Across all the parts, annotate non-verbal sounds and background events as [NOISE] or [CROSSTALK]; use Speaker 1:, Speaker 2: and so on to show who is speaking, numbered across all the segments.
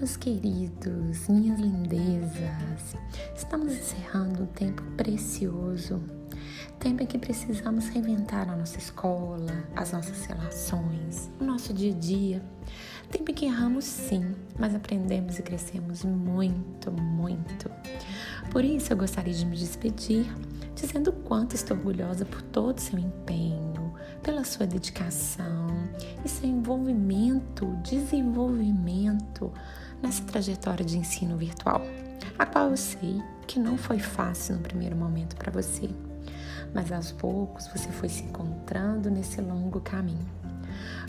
Speaker 1: meus queridos, minhas lindezas, estamos encerrando um tempo precioso. Tempo em que precisamos reinventar a nossa escola, as nossas relações, o nosso dia a dia. Tempo em que erramos sim, mas aprendemos e crescemos muito, muito. Por isso eu gostaria de me despedir dizendo o quanto estou orgulhosa por todo o seu empenho, pela sua dedicação e seu envolvimento, desenvolvimento nessa trajetória de ensino virtual, a qual eu sei que não foi fácil no primeiro momento para você, mas aos poucos você foi se encontrando nesse longo caminho.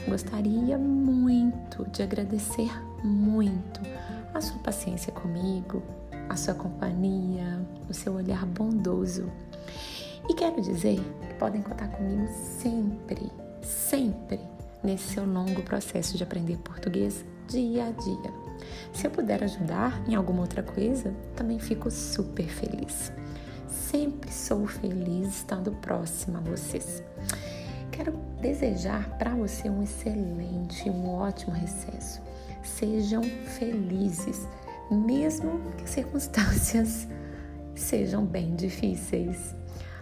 Speaker 1: Gostaria muito de agradecer muito a sua paciência comigo, a sua companhia, o seu olhar bondoso. E quero dizer que podem contar comigo sempre, sempre nesse seu longo processo de aprender português dia a dia. Se eu puder ajudar em alguma outra coisa, também fico super feliz. Sempre sou feliz estando próxima a vocês. Quero desejar para você um excelente, um ótimo recesso. Sejam felizes mesmo que as circunstâncias [LAUGHS] sejam bem difíceis.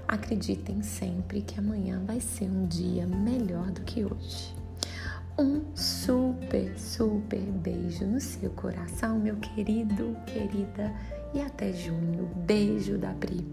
Speaker 1: Acreditem sempre que amanhã vai ser um dia melhor do que hoje. Um super, super beijo no seu coração, meu querido, querida, e até junho. Beijo da Pri.